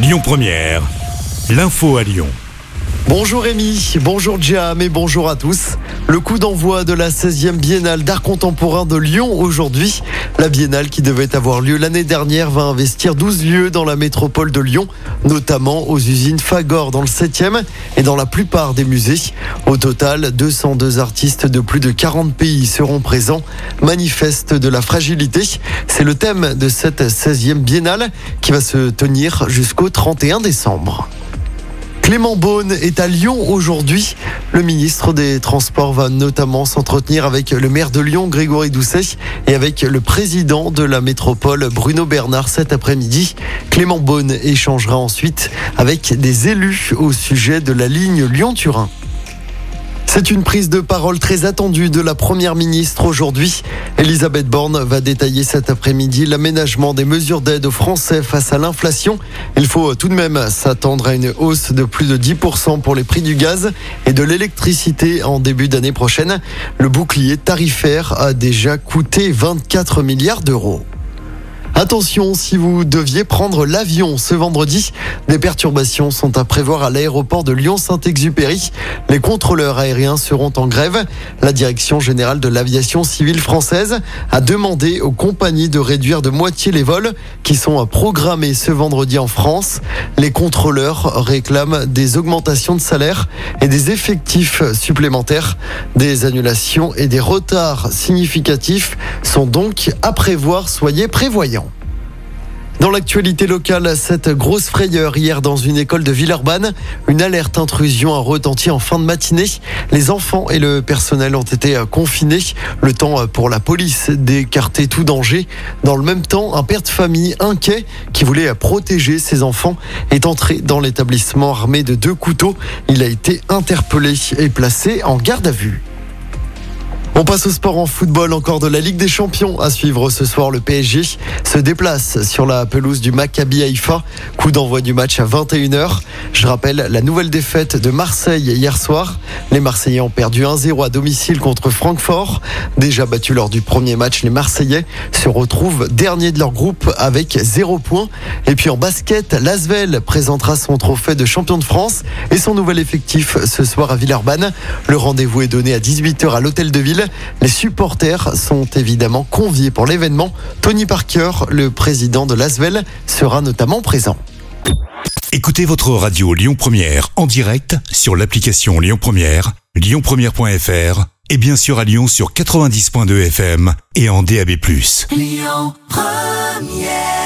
Lyon Première, l'info à Lyon. Bonjour Rémi, bonjour Jam et bonjour à tous. Le coup d'envoi de la 16e biennale d'art contemporain de Lyon aujourd'hui. La biennale qui devait avoir lieu l'année dernière va investir 12 lieux dans la métropole de Lyon, notamment aux usines Fagor dans le 7e et dans la plupart des musées. Au total, 202 artistes de plus de 40 pays seront présents. Manifeste de la fragilité, c'est le thème de cette 16e biennale qui va se tenir jusqu'au 31 décembre. Clément Beaune est à Lyon aujourd'hui. Le ministre des Transports va notamment s'entretenir avec le maire de Lyon, Grégory Doucet, et avec le président de la métropole, Bruno Bernard, cet après-midi. Clément Beaune échangera ensuite avec des élus au sujet de la ligne Lyon-Turin. C'est une prise de parole très attendue de la Première ministre aujourd'hui. Elisabeth Borne va détailler cet après-midi l'aménagement des mesures d'aide aux Français face à l'inflation. Il faut tout de même s'attendre à une hausse de plus de 10% pour les prix du gaz et de l'électricité en début d'année prochaine. Le bouclier tarifaire a déjà coûté 24 milliards d'euros. Attention, si vous deviez prendre l'avion ce vendredi, des perturbations sont à prévoir à l'aéroport de Lyon-Saint-Exupéry. Les contrôleurs aériens seront en grève. La direction générale de l'aviation civile française a demandé aux compagnies de réduire de moitié les vols qui sont programmés ce vendredi en France. Les contrôleurs réclament des augmentations de salaire et des effectifs supplémentaires. Des annulations et des retards significatifs sont donc à prévoir. Soyez prévoyants. Dans l'actualité locale, cette grosse frayeur hier dans une école de Villeurbanne, une alerte intrusion a retenti en fin de matinée. Les enfants et le personnel ont été confinés. Le temps pour la police d'écarter tout danger. Dans le même temps, un père de famille inquiet qui voulait protéger ses enfants est entré dans l'établissement armé de deux couteaux. Il a été interpellé et placé en garde à vue. On passe au sport en football, encore de la Ligue des Champions à suivre ce soir. Le PSG se déplace sur la pelouse du Maccabi Haïfa. Coup d'envoi du match à 21h. Je rappelle la nouvelle défaite de Marseille hier soir. Les Marseillais ont perdu 1-0 à domicile contre Francfort. Déjà battu lors du premier match, les Marseillais se retrouvent dernier de leur groupe avec 0 points. Et puis en basket, Lasvel présentera son trophée de champion de France et son nouvel effectif ce soir à Villeurbanne. Le rendez-vous est donné à 18h à l'hôtel de ville. Les supporters sont évidemment conviés pour l'événement. Tony Parker, le président de l'Asvel, sera notamment présent. Écoutez votre radio Lyon Première en direct sur l'application Lyon Première, lyonpremière.fr et bien sûr à Lyon sur 90.2 FM et en DAB+. Lyon Première